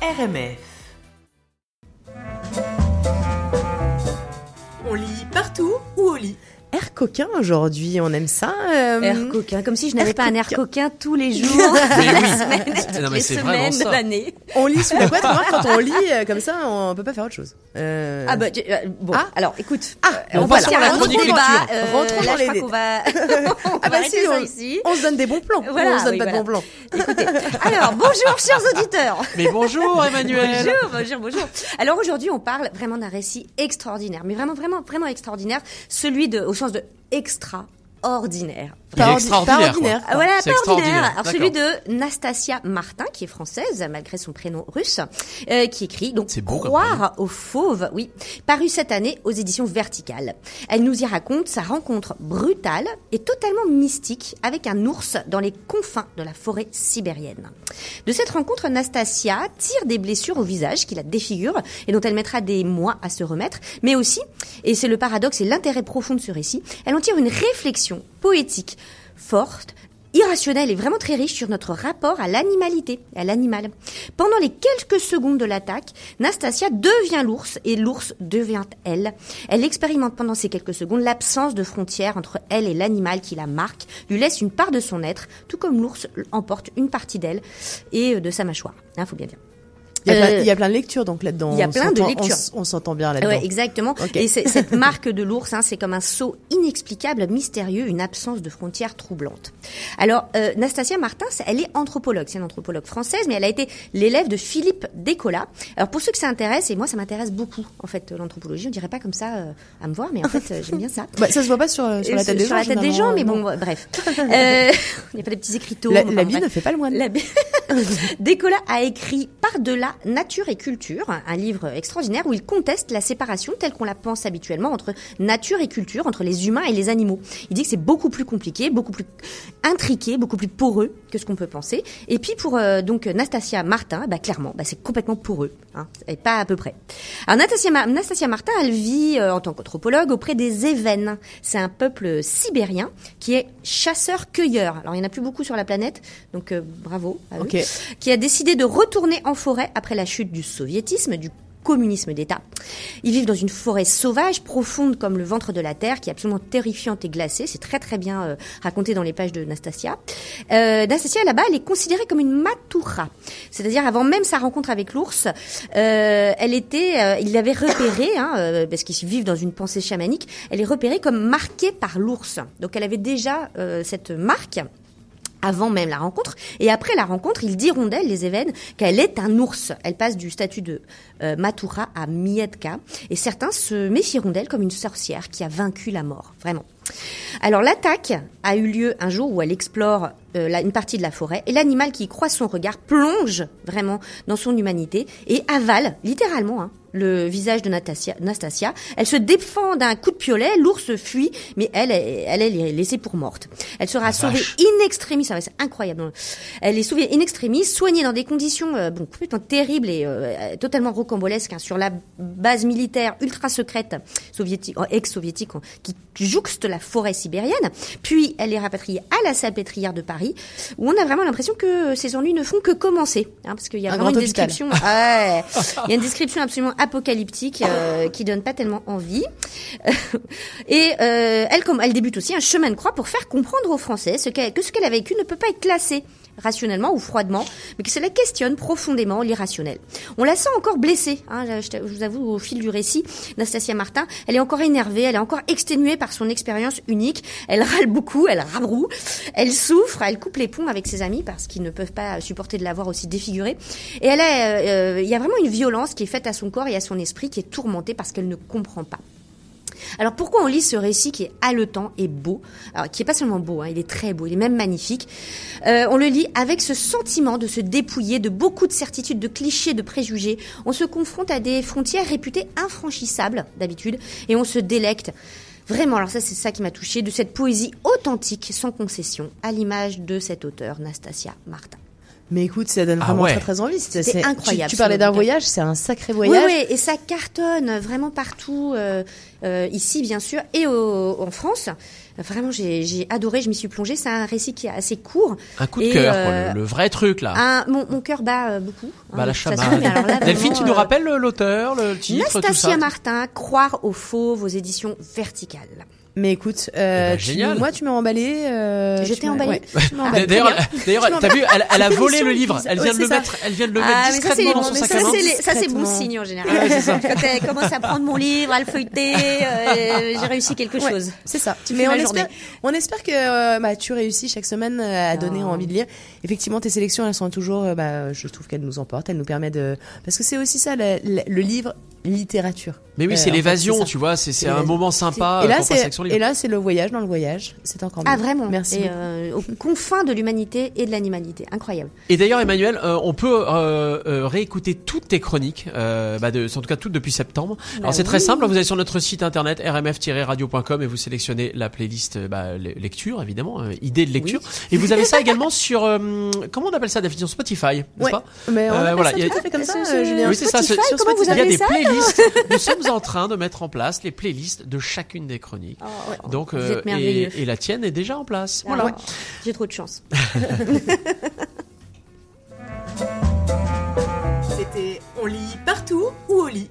RMF. On lit partout ou au lit? Air coquin aujourd'hui, on aime ça. euh, Air coquin, comme si je n'avais Air pas un air coquin. tous les jours, Mais la oui. semaine, Non, toutes mais les c'est vraiment semaines de ça. l'année. On lit sous la couette, remarque, quand on lit euh, comme ça, on peut pas faire autre chose. Euh, Ah bah tu- euh, bon, Ah. alors écoute, Ah, on on va lecture. euh, Rentrons là, dans je les crois va, on Ah va bah si, on, ici. on se donne des bons plans. Voilà, on se donne oui, pas voilà. de bons plans. Écoutez, alors bonjour chers auditeurs. Mais bonjour Emmanuel Bonjour, bonjour, bonjour. Alors aujourd'hui, on parle vraiment d'un récit extraordinaire, mais vraiment, vraiment, vraiment extraordinaire, celui de, de extraordinaire. Il est extraordinaire. pas quoi. ordinaire. Voilà, pas ordinaire. Alors celui de Nastasia Martin, qui est française malgré son prénom russe, euh, qui écrit donc C'est beau comme Croire aux fauves, oui, paru cette année aux éditions Verticales. Elle nous y raconte sa rencontre brutale et totalement mystique avec un ours dans les confins de la forêt sibérienne. De cette rencontre, Nastasia tire des blessures au visage qui la défigurent et dont elle mettra des mois à se remettre, mais aussi, et c'est le paradoxe et l'intérêt profond de ce récit, elle en tire une réflexion poétique forte, irrationnelle et vraiment très riche sur notre rapport à l'animalité, à l'animal. Pendant les quelques secondes de l'attaque, Nastasia devient l'ours et l'ours devient elle. Elle expérimente pendant ces quelques secondes l'absence de frontières entre elle et l'animal qui la marque, lui laisse une part de son être, tout comme l'ours emporte une partie d'elle et euh, de sa mâchoire. Hein, faut bien dire. Il y, a plein, Euh, il y a plein de lectures donc là-dedans. il y a On plein de on lectures. On s'entend bien là-dedans. Ouais, exactement. Et cette marque de l'ours, hein, c'est comme un saut inexplicable, mystérieux, une absence de frontières troublante. Alors, euh, Nastasia Martin, c'est- elle est anthropologue. C'est une anthropologue française, mais elle a été l'élève de Philippe Descola. Alors, pour ceux que ça intéresse, et moi, ça m'intéresse beaucoup, en fait, l'anthropologie. On dirait pas comme ça euh, à me voir, mais en fait, euh, j'aime bien ça. Bah, ça se voit pas sur, sur la tête des sur gens. la tête des gens, mais bon, bref. Il n'y a pas des petits écriteaux. La, enfin, la vie ne fait pas le moine. La... Descola a écrit Par-delà nature et culture, un livre extraordinaire où il conteste la séparation telle qu'on la pense habituellement entre nature et culture, entre les humains et les animaux. Il dit que c'est beaucoup plus compliqué, beaucoup plus intriqué, beaucoup plus poreux que ce qu'on peut penser. Et puis pour euh, donc Nastasia Martin, bah, clairement, bah, c'est complètement poreux, hein, et pas à peu près. Alors Nastasia, Ma- Nastasia Martin, elle vit euh, en tant qu'anthropologue auprès des Évènes. C'est un peuple sibérien qui est chasseur-cueilleur. Alors il n'y en a plus beaucoup sur la planète, donc euh, bravo à eux qui a décidé de retourner en forêt après la chute du soviétisme, du communisme d'État. Ils vivent dans une forêt sauvage, profonde comme le ventre de la terre, qui est absolument terrifiante et glacée. C'est très très bien euh, raconté dans les pages de Nastasia. Euh, Nastasia, là-bas, elle est considérée comme une matura. C'est-à-dire, avant même sa rencontre avec l'ours, euh, elle était, euh, il l'avait repérée, hein, euh, parce qu'ils vivent dans une pensée chamanique, elle est repérée comme marquée par l'ours. Donc elle avait déjà cette marque avant même la rencontre. Et après la rencontre, ils diront d'elle, les Évènes, qu'elle est un ours. Elle passe du statut de euh, Matura à Mietka. Et certains se méfieront d'elle comme une sorcière qui a vaincu la mort. Vraiment. Alors l'attaque a eu lieu un jour où elle explore euh, une partie de la forêt et l'animal qui y croise son regard plonge vraiment dans son humanité et avale littéralement hein, le visage de Nastasia, Nastasia. Elle se défend d'un coup de piolet, l'ours fuit, mais elle, elle, elle est laissée pour morte. Elle sera sauvée vache. in extremis, ça va, c'est incroyable. Elle est sauvée in extremis, soignée dans des conditions euh, bon, complètement terribles et euh, totalement rocambolesques hein, sur la base militaire ultra secrète soviétique, oh, ex-soviétique, hein, qui jouxte la forêt sibérienne. Puis elle est rapatriée à la Salpêtrière de Paris, où on a vraiment l'impression que ses ennuis ne font que commencer, hein, parce qu'il y a Un vraiment une hôpital. description. Ouais, il y a une description absolument apocalyptique euh, qui donne pas tellement envie. Et euh, elle, comme elle débute aussi un chemin de croix pour faire comprendre aux Français que ce qu'elle a vécu ne peut pas être classé rationnellement ou froidement, mais que cela questionne profondément l'irrationnel. On la sent encore blessée, hein, je, vous avoue, au fil du récit, Nastasia Martin, elle est encore énervée, elle est encore exténuée par son expérience unique, elle râle beaucoup, elle rabroue, elle souffre, elle coupe les ponts avec ses amis parce qu'ils ne peuvent pas supporter de la voir aussi défigurée, et elle est, euh, il y a vraiment une violence qui est faite à son corps et à son esprit qui est tourmentée parce qu'elle ne comprend pas. Alors pourquoi on lit ce récit qui est haletant et beau, qui est pas seulement beau, hein, il est très beau, il est même magnifique. Euh, on le lit avec ce sentiment de se dépouiller de beaucoup de certitudes, de clichés, de préjugés. On se confronte à des frontières réputées infranchissables d'habitude et on se délecte. Vraiment, alors ça c'est ça qui m'a touché de cette poésie authentique, sans concession, à l'image de cet auteur, Nastasia Martin. Mais écoute, ça donne Ah vraiment ouais. très très envie. C'est- incroyable, Tu, parlais d'un voyage, c'est un sacré Oui, voyage. oui, et ça cartonne vraiment partout, euh, euh, ici bien sûr, et au- en France. Vraiment, j'ai j'ai adoré, je m'y suis plongée. C'est un récit qui est assez court. Un coup de Et, cœur, euh, quoi, le, le vrai truc là. Un- mon, mon cœur bat euh, beaucoup. hein, bah la chamade. mais alors là, Delphine, tu nous euh, rappelles l'auteur, le titre, tout Nastasia ça Martin, Croire au fauve aux éditions verticales. Mais écoute, euh, Eh ben, tu- moi tu m'as emballé. Euh, Je t'ai emballé ouais. D'ailleurs, d'ailleurs, t'as vu, elle, elle a volé le livre. Elle ouais, vient de le ça. mettre, elle vient de le Ah, mettre mais ça, c'est discrètement dans son sac à main. ça, c'est bon signe en général. Quand elle commence à prendre mon livre, à le feuilleter, euh, j'ai réussi quelque chose. c'est ça. Tu Mais on espère, journée. on espère que euh, bah, tu réussis chaque semaine à donner Oh. envie de lire. Effectivement, tes sélections, elles sont toujours, bah, je trouve qu'elles nous emportent, elles nous permettent de, parce que c'est aussi ça, le livre littérature. Mais oui, Euh, c'est l'évasion, tu vois, c'est un moment sympa et là, c'est, le voyage dans le voyage. C'est encore mieux. Ah vraiment Merci. Et beaucoup. euh, aux confins de l'humanité et de l'animalité, incroyable. Et d'ailleurs, Emmanuel, euh, on peut réécouter toutes tes chroniques, euh, bah de, en tout cas toutes depuis septembre. Alors c'est très simple, vous allez sur notre site internet rmf-radio.com et vous sélectionnez la playlist bah, le- lecture, évidemment, euh, idée de lecture. Et vous avez ça également sur, euh, comment on appelle ça, définition Spotify, n'est-ce Ouais. pas? Mais on Euh, voilà, ça il y a- tout à fait comme ça, Julien. Oui, c'est ça, Spotify, vous Il y a des playlists. Nous sommes en train de mettre en place les playlists de chacune des chroniques. Ah, Donc, euh, et, la tienne est déjà en place. Ah voilà. J'ai trop de chance. C'était On lit partout ou au lit?